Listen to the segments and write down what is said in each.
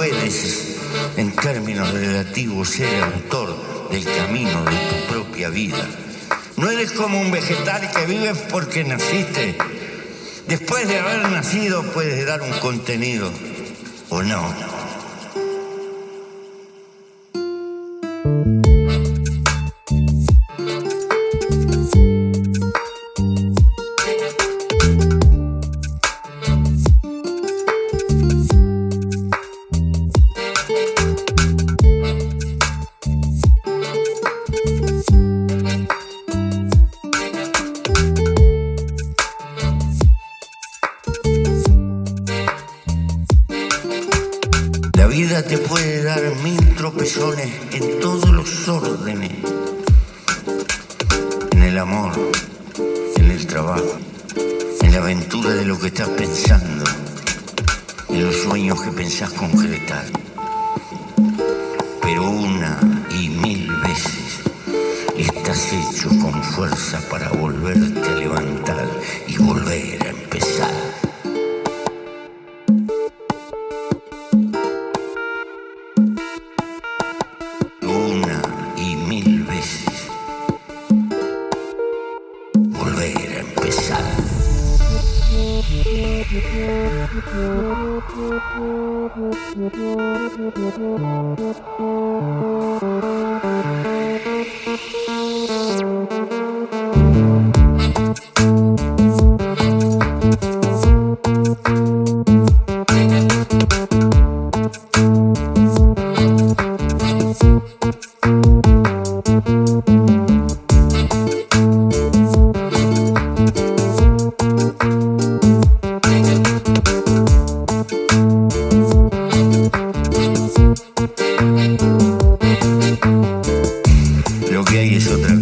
puedes, en términos relativos, ser autor del camino de tu propia vida. No eres como un vegetal que vive porque naciste. Después de haber nacido puedes dar un contenido o no. Te puede dar mil tropezones en todos los órdenes. En el amor, en el trabajo, en la aventura de lo que estás pensando, en los sueños que pensás concretar. Pero una y mil veces estás hecho con fuerza para volverte a levantar y volver a empezar. Thank you.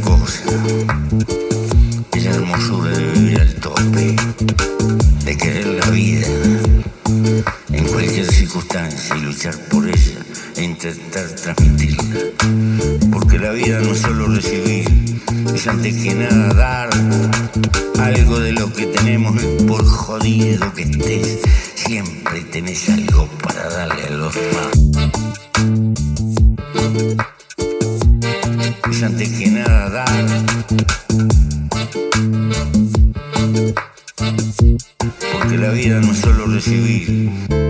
cosa es hermosura de vivir al tope, de querer la vida en cualquier circunstancia y luchar por ella e intentar transmitirla. Porque la vida no es solo recibir, es antes que nada dar algo de lo que tenemos y por jodido que estés, siempre tenés algo para darle a los demás. Es antes que nada porque la vida no es solo recibir.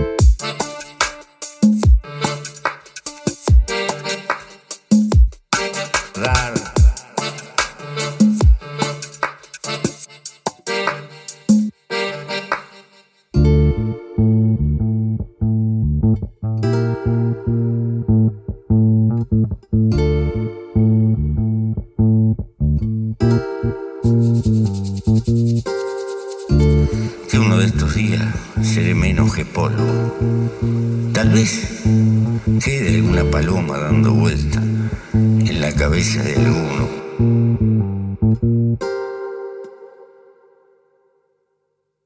Quede alguna paloma dando vuelta en la cabeza de alguno